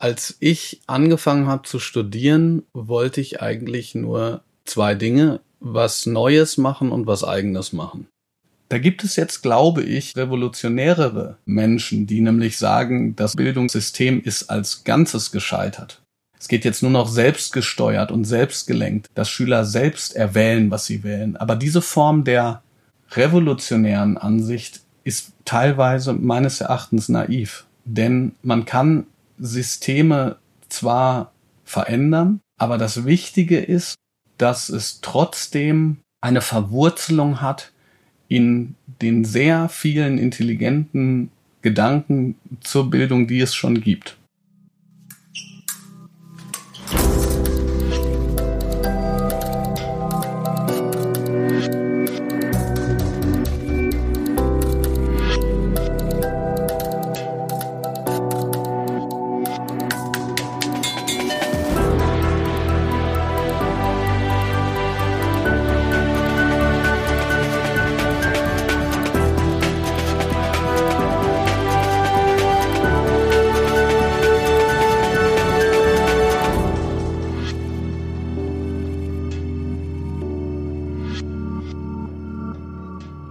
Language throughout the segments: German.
Als ich angefangen habe zu studieren, wollte ich eigentlich nur zwei Dinge, was Neues machen und was eigenes machen. Da gibt es jetzt, glaube ich, revolutionärere Menschen, die nämlich sagen, das Bildungssystem ist als Ganzes gescheitert. Es geht jetzt nur noch selbstgesteuert und selbstgelenkt, dass Schüler selbst erwählen, was sie wählen. Aber diese Form der revolutionären Ansicht ist teilweise meines Erachtens naiv. Denn man kann Systeme zwar verändern, aber das Wichtige ist, dass es trotzdem eine Verwurzelung hat in den sehr vielen intelligenten Gedanken zur Bildung, die es schon gibt.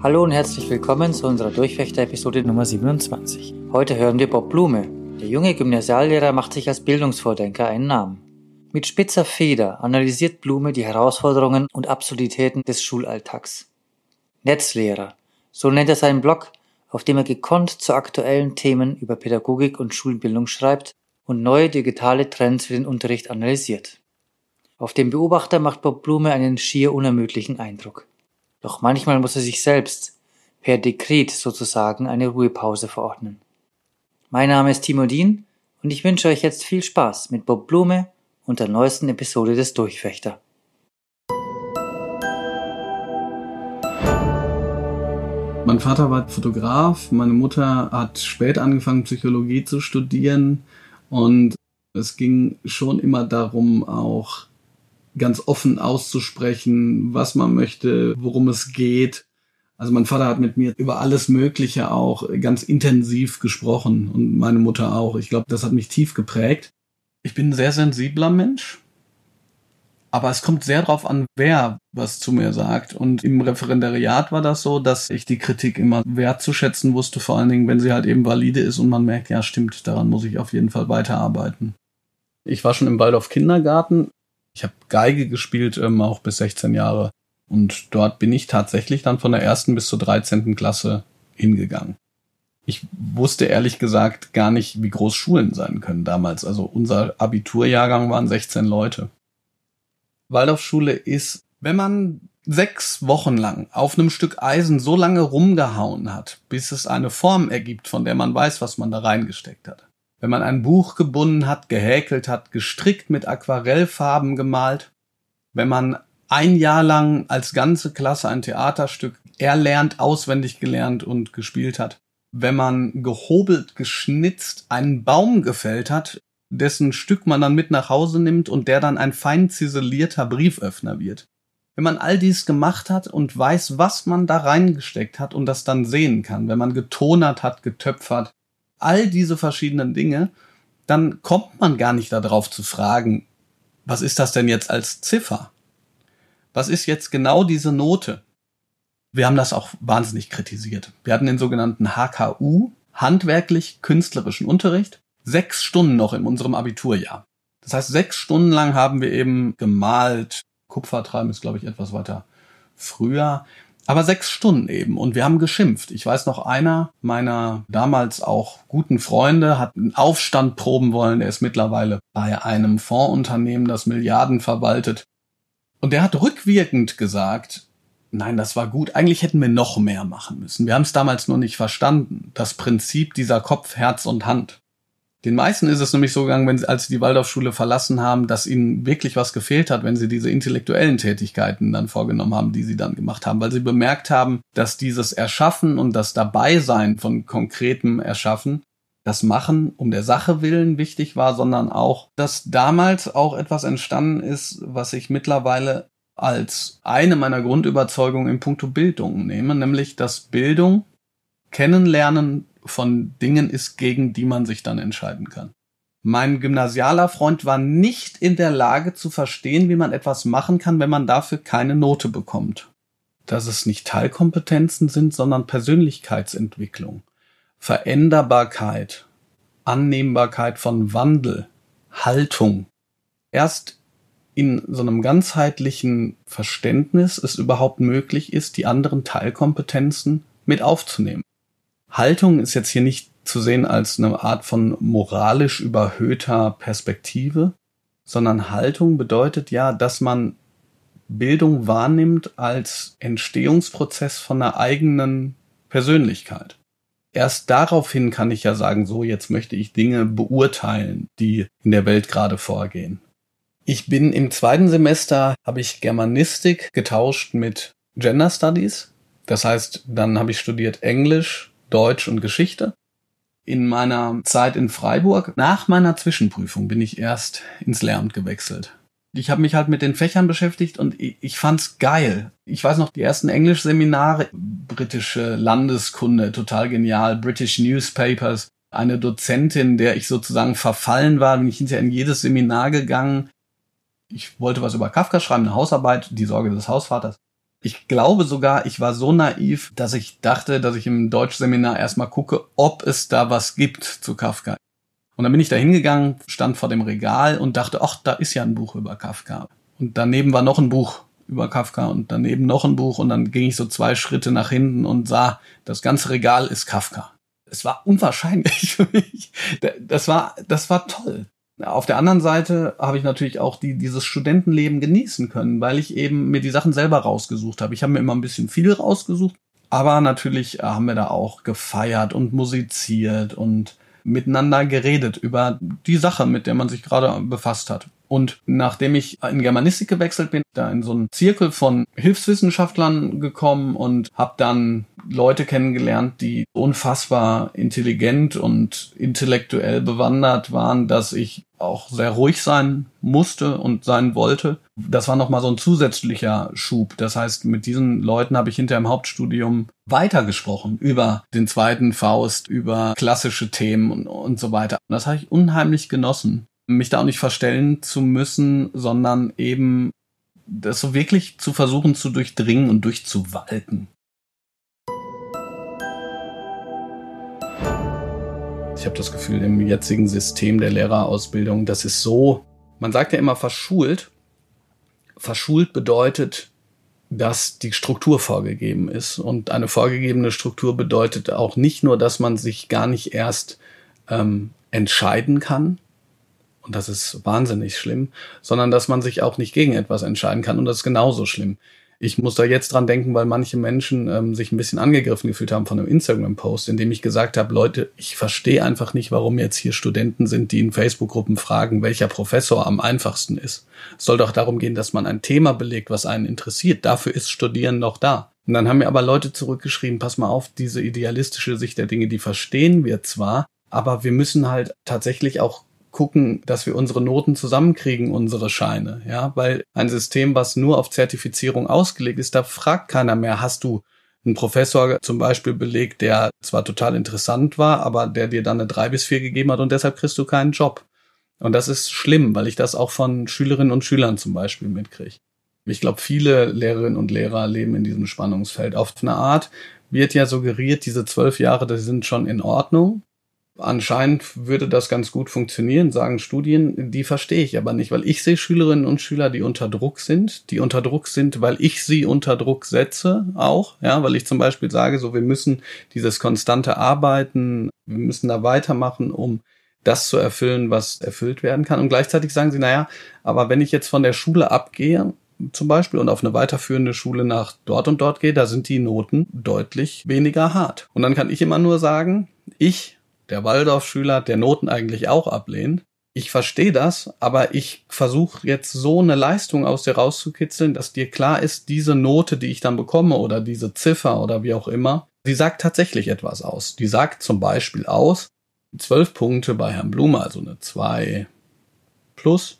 Hallo und herzlich willkommen zu unserer Durchfechter-Episode Nummer 27. Heute hören wir Bob Blume. Der junge Gymnasiallehrer macht sich als Bildungsvordenker einen Namen. Mit spitzer Feder analysiert Blume die Herausforderungen und Absurditäten des Schulalltags. Netzlehrer, so nennt er seinen Blog, auf dem er gekonnt zu aktuellen Themen über Pädagogik und Schulbildung schreibt und neue digitale Trends für den Unterricht analysiert. Auf den Beobachter macht Bob Blume einen schier unermüdlichen Eindruck. Doch manchmal muss er sich selbst per Dekret sozusagen eine Ruhepause verordnen. Mein Name ist Timo Dien und ich wünsche euch jetzt viel Spaß mit Bob Blume und der neuesten Episode des Durchfechter. Mein Vater war Fotograf, meine Mutter hat spät angefangen, Psychologie zu studieren und es ging schon immer darum, auch ganz offen auszusprechen, was man möchte, worum es geht. Also mein Vater hat mit mir über alles Mögliche auch ganz intensiv gesprochen und meine Mutter auch. Ich glaube, das hat mich tief geprägt. Ich bin ein sehr sensibler Mensch, aber es kommt sehr darauf an, wer was zu mir sagt. Und im Referendariat war das so, dass ich die Kritik immer wertzuschätzen wusste, vor allen Dingen, wenn sie halt eben valide ist und man merkt, ja stimmt, daran muss ich auf jeden Fall weiterarbeiten. Ich war schon im Waldorf Kindergarten ich habe Geige gespielt, ähm, auch bis 16 Jahre. Und dort bin ich tatsächlich dann von der ersten bis zur 13. Klasse hingegangen. Ich wusste ehrlich gesagt gar nicht, wie groß Schulen sein können damals. Also unser Abiturjahrgang waren 16 Leute. Waldorfschule ist, wenn man sechs Wochen lang auf einem Stück Eisen so lange rumgehauen hat, bis es eine Form ergibt, von der man weiß, was man da reingesteckt hat wenn man ein Buch gebunden hat, gehäkelt hat, gestrickt mit Aquarellfarben gemalt, wenn man ein Jahr lang als ganze Klasse ein Theaterstück erlernt, auswendig gelernt und gespielt hat, wenn man gehobelt, geschnitzt einen Baum gefällt hat, dessen Stück man dann mit nach Hause nimmt und der dann ein fein ziselierter Brieföffner wird. Wenn man all dies gemacht hat und weiß, was man da reingesteckt hat und das dann sehen kann, wenn man getonert hat, getöpfert, all diese verschiedenen Dinge, dann kommt man gar nicht darauf zu fragen, was ist das denn jetzt als Ziffer? Was ist jetzt genau diese Note? Wir haben das auch wahnsinnig kritisiert. Wir hatten den sogenannten HKU, handwerklich künstlerischen Unterricht, sechs Stunden noch in unserem Abiturjahr. Das heißt, sechs Stunden lang haben wir eben gemalt. Kupfertreiben ist, glaube ich, etwas weiter früher. Aber sechs Stunden eben. Und wir haben geschimpft. Ich weiß noch, einer meiner damals auch guten Freunde hat einen Aufstand proben wollen. Er ist mittlerweile bei einem Fondsunternehmen, das Milliarden verwaltet. Und der hat rückwirkend gesagt, nein, das war gut. Eigentlich hätten wir noch mehr machen müssen. Wir haben es damals nur nicht verstanden. Das Prinzip dieser Kopf, Herz und Hand. Den meisten ist es nämlich so gegangen, wenn sie, als sie die Waldorfschule verlassen haben, dass ihnen wirklich was gefehlt hat, wenn sie diese intellektuellen Tätigkeiten dann vorgenommen haben, die sie dann gemacht haben, weil sie bemerkt haben, dass dieses Erschaffen und das Dabeisein von konkretem Erschaffen, das Machen um der Sache willen wichtig war, sondern auch, dass damals auch etwas entstanden ist, was ich mittlerweile als eine meiner Grundüberzeugungen im Punkto Bildung nehme, nämlich dass Bildung Kennenlernen von Dingen ist, gegen die man sich dann entscheiden kann. Mein gymnasialer Freund war nicht in der Lage zu verstehen, wie man etwas machen kann, wenn man dafür keine Note bekommt. Dass es nicht Teilkompetenzen sind, sondern Persönlichkeitsentwicklung, Veränderbarkeit, Annehmbarkeit von Wandel, Haltung. Erst in so einem ganzheitlichen Verständnis es überhaupt möglich ist, die anderen Teilkompetenzen mit aufzunehmen. Haltung ist jetzt hier nicht zu sehen als eine Art von moralisch überhöhter Perspektive, sondern Haltung bedeutet ja, dass man Bildung wahrnimmt als Entstehungsprozess von einer eigenen Persönlichkeit. Erst daraufhin kann ich ja sagen, so jetzt möchte ich Dinge beurteilen, die in der Welt gerade vorgehen. Ich bin im zweiten Semester, habe ich Germanistik getauscht mit Gender Studies. Das heißt, dann habe ich studiert Englisch, Deutsch und Geschichte in meiner Zeit in Freiburg, nach meiner Zwischenprüfung, bin ich erst ins Lehramt gewechselt. Ich habe mich halt mit den Fächern beschäftigt und ich, fand's geil. Ich weiß noch, die ersten Englischseminare, britische Landeskunde, total genial, British Newspapers, eine Dozentin, der ich sozusagen verfallen war, bin ich hinterher in jedes Seminar gegangen. Ich wollte was über Kafka schreiben, eine Hausarbeit, die Sorge des Hausvaters. Ich glaube sogar, ich war so naiv, dass ich dachte, dass ich im Deutschseminar erstmal gucke, ob es da was gibt zu Kafka. Und dann bin ich da hingegangen, stand vor dem Regal und dachte, ach, da ist ja ein Buch über Kafka. Und daneben war noch ein Buch über Kafka und daneben noch ein Buch und dann ging ich so zwei Schritte nach hinten und sah, das ganze Regal ist Kafka. Es war unwahrscheinlich für mich. Das war, das war toll. Auf der anderen Seite habe ich natürlich auch die, dieses Studentenleben genießen können, weil ich eben mir die Sachen selber rausgesucht habe. Ich habe mir immer ein bisschen viel rausgesucht, aber natürlich haben wir da auch gefeiert und musiziert und miteinander geredet über die Sache, mit der man sich gerade befasst hat. Und nachdem ich in Germanistik gewechselt bin, da in so einen Zirkel von Hilfswissenschaftlern gekommen und habe dann Leute kennengelernt, die unfassbar intelligent und intellektuell bewandert waren, dass ich auch sehr ruhig sein musste und sein wollte. Das war nochmal so ein zusätzlicher Schub. Das heißt, mit diesen Leuten habe ich hinter im Hauptstudium weitergesprochen über den zweiten Faust, über klassische Themen und, und so weiter. Das habe ich unheimlich genossen mich da auch nicht verstellen zu müssen, sondern eben das so wirklich zu versuchen zu durchdringen und durchzuwalten. Ich habe das Gefühl, im jetzigen System der Lehrerausbildung, das ist so, man sagt ja immer verschult. Verschult bedeutet, dass die Struktur vorgegeben ist. Und eine vorgegebene Struktur bedeutet auch nicht nur, dass man sich gar nicht erst ähm, entscheiden kann, und das ist wahnsinnig schlimm, sondern dass man sich auch nicht gegen etwas entscheiden kann und das ist genauso schlimm. Ich muss da jetzt dran denken, weil manche Menschen ähm, sich ein bisschen angegriffen gefühlt haben von einem Instagram-Post, in dem ich gesagt habe, Leute, ich verstehe einfach nicht, warum jetzt hier Studenten sind, die in Facebook-Gruppen fragen, welcher Professor am einfachsten ist. Es soll doch darum gehen, dass man ein Thema belegt, was einen interessiert. Dafür ist Studieren noch da. Und dann haben mir aber Leute zurückgeschrieben, pass mal auf, diese idealistische Sicht der Dinge, die verstehen wir zwar, aber wir müssen halt tatsächlich auch gucken, dass wir unsere Noten zusammenkriegen, unsere Scheine, ja, weil ein System, was nur auf Zertifizierung ausgelegt ist, da fragt keiner mehr, hast du einen Professor zum Beispiel belegt, der zwar total interessant war, aber der dir dann eine drei bis vier gegeben hat und deshalb kriegst du keinen Job. Und das ist schlimm, weil ich das auch von Schülerinnen und Schülern zum Beispiel mitkriege. Ich glaube, viele Lehrerinnen und Lehrer leben in diesem Spannungsfeld. Auf eine Art wird ja suggeriert, diese zwölf Jahre, das sind schon in Ordnung. Anscheinend würde das ganz gut funktionieren, sagen Studien. Die verstehe ich aber nicht, weil ich sehe Schülerinnen und Schüler, die unter Druck sind, die unter Druck sind, weil ich sie unter Druck setze auch, ja, weil ich zum Beispiel sage, so wir müssen dieses konstante Arbeiten, wir müssen da weitermachen, um das zu erfüllen, was erfüllt werden kann. Und gleichzeitig sagen sie, naja, aber wenn ich jetzt von der Schule abgehe, zum Beispiel und auf eine weiterführende Schule nach dort und dort gehe, da sind die Noten deutlich weniger hart. Und dann kann ich immer nur sagen, ich der Waldorfschüler, der Noten eigentlich auch ablehnt. Ich verstehe das, aber ich versuche jetzt so eine Leistung aus dir rauszukitzeln, dass dir klar ist, diese Note, die ich dann bekomme oder diese Ziffer oder wie auch immer, die sagt tatsächlich etwas aus. Die sagt zum Beispiel aus, zwölf Punkte bei Herrn Blume, also eine zwei plus,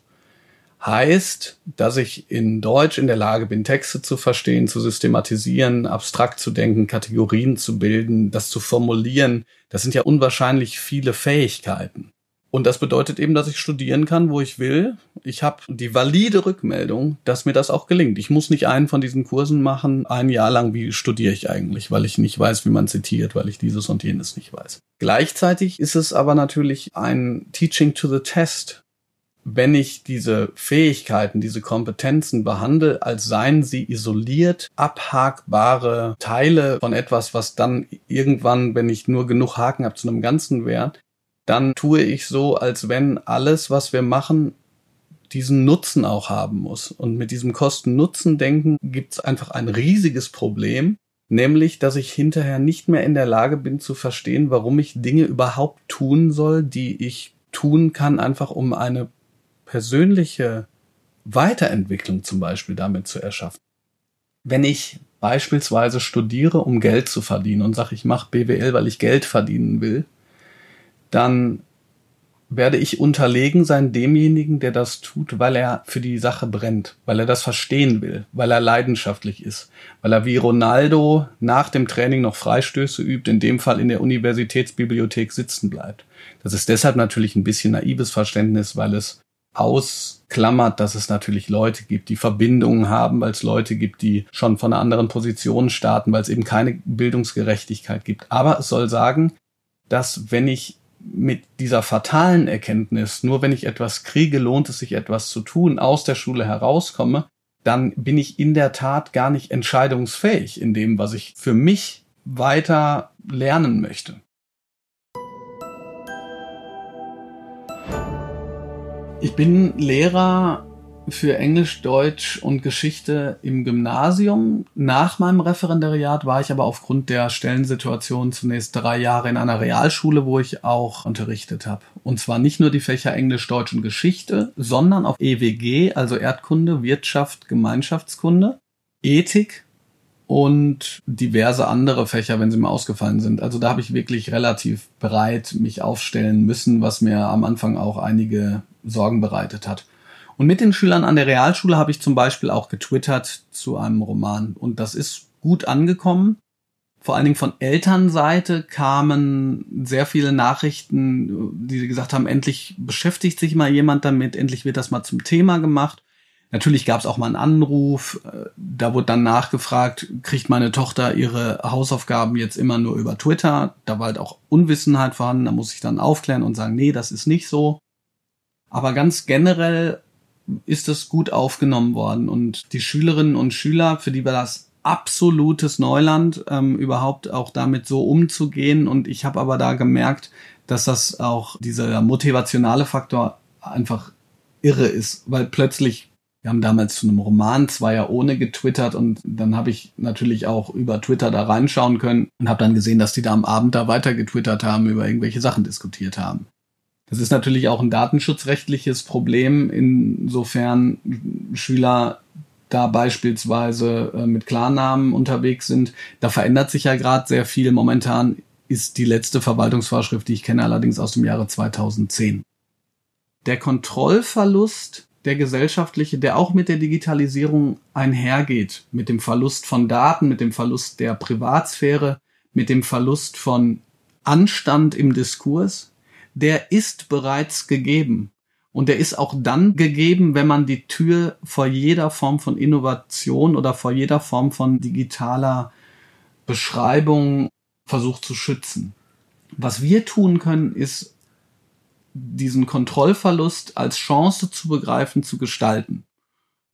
heißt, dass ich in Deutsch in der Lage bin, Texte zu verstehen, zu systematisieren, abstrakt zu denken, Kategorien zu bilden, das zu formulieren. Das sind ja unwahrscheinlich viele Fähigkeiten. Und das bedeutet eben, dass ich studieren kann, wo ich will. Ich habe die valide Rückmeldung, dass mir das auch gelingt. Ich muss nicht einen von diesen Kursen machen, ein Jahr lang, wie studiere ich eigentlich, weil ich nicht weiß, wie man zitiert, weil ich dieses und jenes nicht weiß. Gleichzeitig ist es aber natürlich ein Teaching to the Test. Wenn ich diese Fähigkeiten, diese Kompetenzen behandle, als seien sie isoliert abhakbare Teile von etwas, was dann irgendwann, wenn ich nur genug Haken habe, zu einem Ganzen wert, dann tue ich so, als wenn alles, was wir machen, diesen Nutzen auch haben muss. Und mit diesem Kosten-Nutzen-Denken gibt es einfach ein riesiges Problem, nämlich, dass ich hinterher nicht mehr in der Lage bin zu verstehen, warum ich Dinge überhaupt tun soll, die ich tun kann, einfach um eine persönliche Weiterentwicklung zum Beispiel damit zu erschaffen. Wenn ich beispielsweise studiere, um Geld zu verdienen und sage, ich mache BWL, weil ich Geld verdienen will, dann werde ich unterlegen sein demjenigen, der das tut, weil er für die Sache brennt, weil er das verstehen will, weil er leidenschaftlich ist, weil er wie Ronaldo nach dem Training noch Freistöße übt, in dem Fall in der Universitätsbibliothek sitzen bleibt. Das ist deshalb natürlich ein bisschen naives Verständnis, weil es ausklammert, dass es natürlich Leute gibt, die Verbindungen haben, weil es Leute gibt, die schon von einer anderen Position starten, weil es eben keine Bildungsgerechtigkeit gibt. Aber es soll sagen, dass wenn ich mit dieser fatalen Erkenntnis, nur wenn ich etwas kriege, lohnt es sich etwas zu tun, aus der Schule herauskomme, dann bin ich in der Tat gar nicht entscheidungsfähig in dem, was ich für mich weiter lernen möchte. Ich bin Lehrer für Englisch, Deutsch und Geschichte im Gymnasium. Nach meinem Referendariat war ich aber aufgrund der Stellensituation zunächst drei Jahre in einer Realschule, wo ich auch unterrichtet habe. Und zwar nicht nur die Fächer Englisch, Deutsch und Geschichte, sondern auch EWG, also Erdkunde, Wirtschaft, Gemeinschaftskunde, Ethik und diverse andere Fächer, wenn sie mal ausgefallen sind. Also da habe ich wirklich relativ bereit mich aufstellen müssen, was mir am Anfang auch einige Sorgen bereitet hat. Und mit den Schülern an der Realschule habe ich zum Beispiel auch getwittert zu einem Roman. Und das ist gut angekommen. Vor allen Dingen von Elternseite kamen sehr viele Nachrichten, die gesagt haben, endlich beschäftigt sich mal jemand damit, endlich wird das mal zum Thema gemacht. Natürlich gab es auch mal einen Anruf, da wurde dann nachgefragt, kriegt meine Tochter ihre Hausaufgaben jetzt immer nur über Twitter? Da war halt auch Unwissenheit vorhanden, da muss ich dann aufklären und sagen, nee, das ist nicht so. Aber ganz generell ist es gut aufgenommen worden. Und die Schülerinnen und Schüler, für die war das absolutes Neuland, ähm, überhaupt auch damit so umzugehen. Und ich habe aber da gemerkt, dass das auch dieser motivationale Faktor einfach irre ist, weil plötzlich, wir haben damals zu einem Roman ja ohne getwittert und dann habe ich natürlich auch über Twitter da reinschauen können und habe dann gesehen, dass die da am Abend da weiter getwittert haben, über irgendwelche Sachen diskutiert haben. Das ist natürlich auch ein datenschutzrechtliches Problem, insofern Schüler da beispielsweise äh, mit Klarnamen unterwegs sind. Da verändert sich ja gerade sehr viel. Momentan ist die letzte Verwaltungsvorschrift, die ich kenne, allerdings aus dem Jahre 2010. Der Kontrollverlust, der gesellschaftliche, der auch mit der Digitalisierung einhergeht, mit dem Verlust von Daten, mit dem Verlust der Privatsphäre, mit dem Verlust von Anstand im Diskurs, der ist bereits gegeben. Und der ist auch dann gegeben, wenn man die Tür vor jeder Form von Innovation oder vor jeder Form von digitaler Beschreibung versucht zu schützen. Was wir tun können, ist diesen Kontrollverlust als Chance zu begreifen, zu gestalten.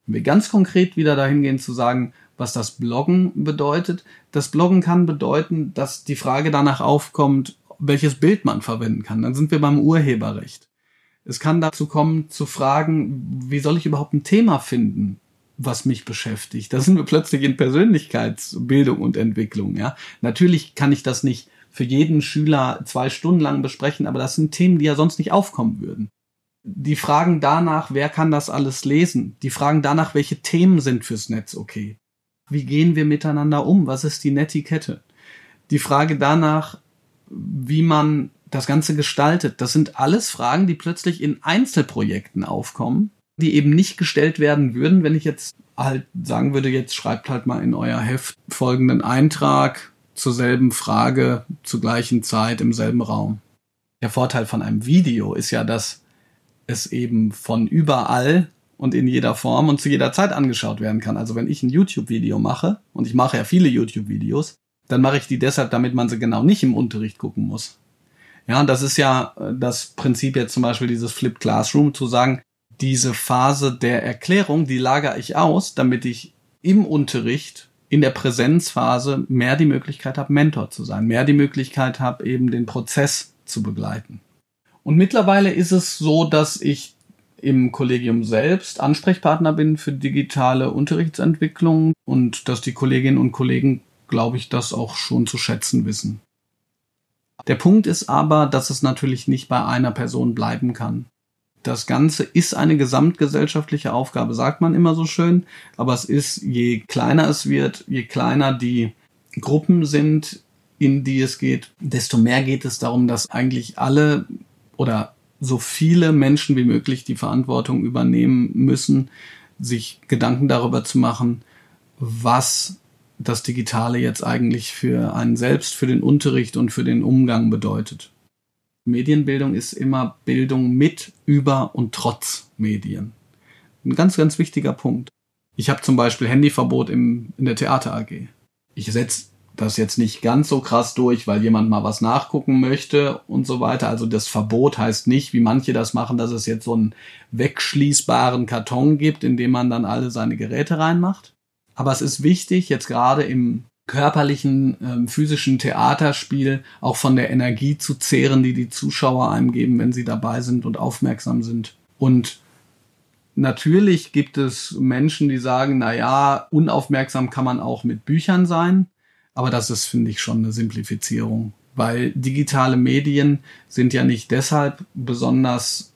Wenn wir ganz konkret wieder dahin gehen zu sagen, was das Bloggen bedeutet. Das Bloggen kann bedeuten, dass die Frage danach aufkommt, welches Bild man verwenden kann. Dann sind wir beim Urheberrecht. Es kann dazu kommen, zu fragen, wie soll ich überhaupt ein Thema finden, was mich beschäftigt? Da sind wir plötzlich in Persönlichkeitsbildung und Entwicklung, ja. Natürlich kann ich das nicht für jeden Schüler zwei Stunden lang besprechen, aber das sind Themen, die ja sonst nicht aufkommen würden. Die Fragen danach, wer kann das alles lesen? Die Fragen danach, welche Themen sind fürs Netz okay? Wie gehen wir miteinander um? Was ist die Netiquette? Die Frage danach, wie man das Ganze gestaltet. Das sind alles Fragen, die plötzlich in Einzelprojekten aufkommen, die eben nicht gestellt werden würden, wenn ich jetzt halt sagen würde, jetzt schreibt halt mal in euer Heft folgenden Eintrag zur selben Frage, zur gleichen Zeit, im selben Raum. Der Vorteil von einem Video ist ja, dass es eben von überall und in jeder Form und zu jeder Zeit angeschaut werden kann. Also wenn ich ein YouTube-Video mache, und ich mache ja viele YouTube-Videos, dann mache ich die deshalb, damit man sie genau nicht im Unterricht gucken muss. Ja, das ist ja äh, das Prinzip jetzt zum Beispiel dieses Flip Classroom, zu sagen, diese Phase der Erklärung, die lagere ich aus, damit ich im Unterricht, in der Präsenzphase mehr die Möglichkeit habe, Mentor zu sein, mehr die Möglichkeit habe, eben den Prozess zu begleiten. Und mittlerweile ist es so, dass ich im Kollegium selbst Ansprechpartner bin für digitale Unterrichtsentwicklung und dass die Kolleginnen und Kollegen, glaube ich, das auch schon zu schätzen wissen. Der Punkt ist aber, dass es natürlich nicht bei einer Person bleiben kann. Das Ganze ist eine gesamtgesellschaftliche Aufgabe, sagt man immer so schön, aber es ist, je kleiner es wird, je kleiner die Gruppen sind, in die es geht, desto mehr geht es darum, dass eigentlich alle oder so viele Menschen wie möglich die Verantwortung übernehmen müssen, sich Gedanken darüber zu machen, was das Digitale jetzt eigentlich für einen selbst, für den Unterricht und für den Umgang bedeutet. Medienbildung ist immer Bildung mit, über und trotz Medien. Ein ganz, ganz wichtiger Punkt. Ich habe zum Beispiel Handyverbot im, in der Theater AG. Ich setze das jetzt nicht ganz so krass durch, weil jemand mal was nachgucken möchte und so weiter. Also das Verbot heißt nicht, wie manche das machen, dass es jetzt so einen wegschließbaren Karton gibt, in dem man dann alle seine Geräte reinmacht. Aber es ist wichtig, jetzt gerade im körperlichen, ähm, physischen Theaterspiel auch von der Energie zu zehren, die die Zuschauer einem geben, wenn sie dabei sind und aufmerksam sind. Und natürlich gibt es Menschen, die sagen, na ja, unaufmerksam kann man auch mit Büchern sein. Aber das ist, finde ich, schon eine Simplifizierung, weil digitale Medien sind ja nicht deshalb besonders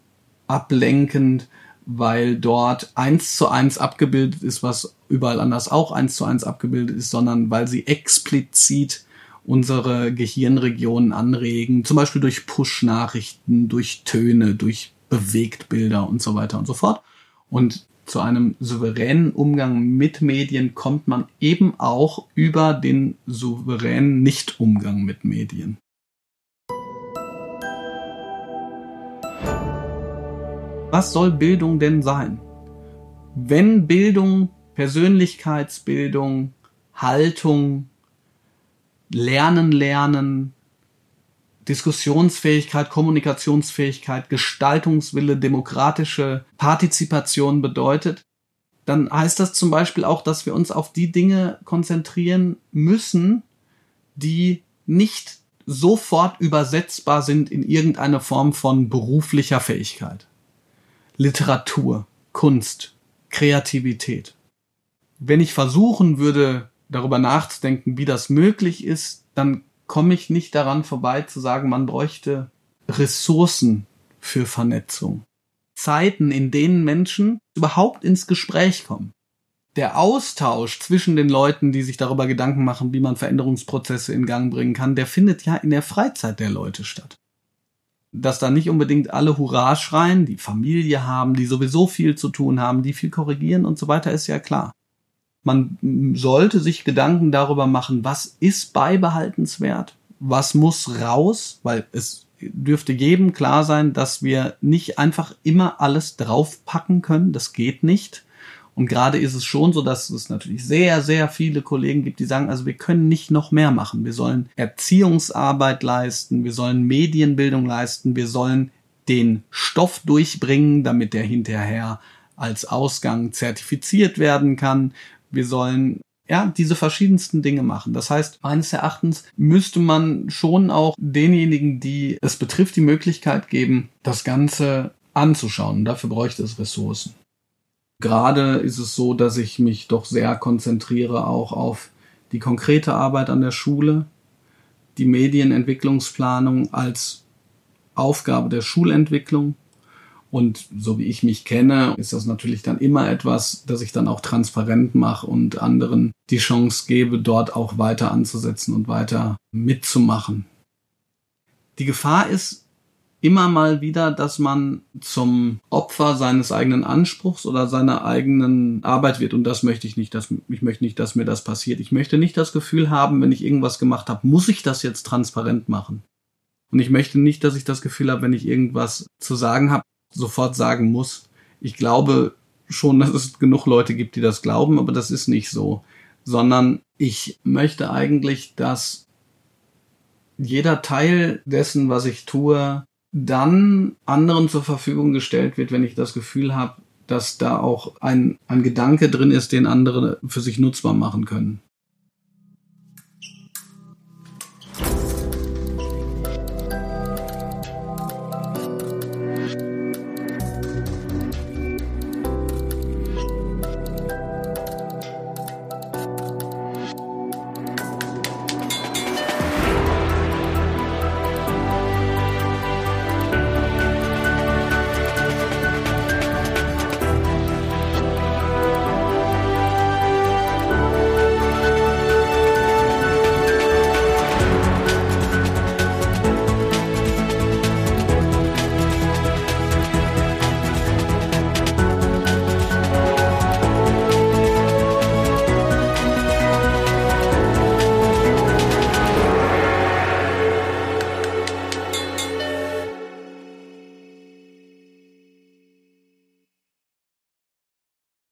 ablenkend, weil dort eins zu eins abgebildet ist, was überall anders auch eins zu eins abgebildet ist, sondern weil sie explizit unsere Gehirnregionen anregen, zum Beispiel durch Push-Nachrichten, durch Töne, durch Bewegtbilder und so weiter und so fort. Und zu einem souveränen Umgang mit Medien kommt man eben auch über den souveränen Nicht-Umgang mit Medien. Was soll Bildung denn sein? Wenn Bildung, Persönlichkeitsbildung, Haltung, Lernen, Lernen, Diskussionsfähigkeit, Kommunikationsfähigkeit, Gestaltungswille, demokratische Partizipation bedeutet, dann heißt das zum Beispiel auch, dass wir uns auf die Dinge konzentrieren müssen, die nicht sofort übersetzbar sind in irgendeine Form von beruflicher Fähigkeit. Literatur, Kunst, Kreativität. Wenn ich versuchen würde, darüber nachzudenken, wie das möglich ist, dann komme ich nicht daran vorbei zu sagen, man bräuchte Ressourcen für Vernetzung. Zeiten, in denen Menschen überhaupt ins Gespräch kommen. Der Austausch zwischen den Leuten, die sich darüber Gedanken machen, wie man Veränderungsprozesse in Gang bringen kann, der findet ja in der Freizeit der Leute statt. Dass da nicht unbedingt alle Hurra schreien, die Familie haben, die sowieso viel zu tun haben, die viel korrigieren und so weiter, ist ja klar. Man sollte sich Gedanken darüber machen, was ist beibehaltenswert, was muss raus, weil es dürfte jedem klar sein, dass wir nicht einfach immer alles draufpacken können. Das geht nicht. Und gerade ist es schon so, dass es natürlich sehr, sehr viele Kollegen gibt, die sagen, also wir können nicht noch mehr machen. Wir sollen Erziehungsarbeit leisten, wir sollen Medienbildung leisten, wir sollen den Stoff durchbringen, damit der hinterher als Ausgang zertifiziert werden kann wir sollen ja, diese verschiedensten Dinge machen. Das heißt, meines Erachtens müsste man schon auch denjenigen, die es betrifft, die Möglichkeit geben, das Ganze anzuschauen. dafür bräuchte es Ressourcen. Gerade ist es so, dass ich mich doch sehr konzentriere auch auf die konkrete Arbeit an der Schule, die Medienentwicklungsplanung als Aufgabe der Schulentwicklung und so wie ich mich kenne, ist das natürlich dann immer etwas, das ich dann auch transparent mache und anderen die Chance gebe, dort auch weiter anzusetzen und weiter mitzumachen. Die Gefahr ist immer mal wieder, dass man zum Opfer seines eigenen Anspruchs oder seiner eigenen Arbeit wird. Und das möchte ich nicht, dass, ich möchte nicht, dass mir das passiert. Ich möchte nicht das Gefühl haben, wenn ich irgendwas gemacht habe, muss ich das jetzt transparent machen. Und ich möchte nicht, dass ich das Gefühl habe, wenn ich irgendwas zu sagen habe, sofort sagen muss. Ich glaube schon, dass es genug Leute gibt, die das glauben, aber das ist nicht so. Sondern ich möchte eigentlich, dass jeder Teil dessen, was ich tue, dann anderen zur Verfügung gestellt wird, wenn ich das Gefühl habe, dass da auch ein, ein Gedanke drin ist, den andere für sich nutzbar machen können.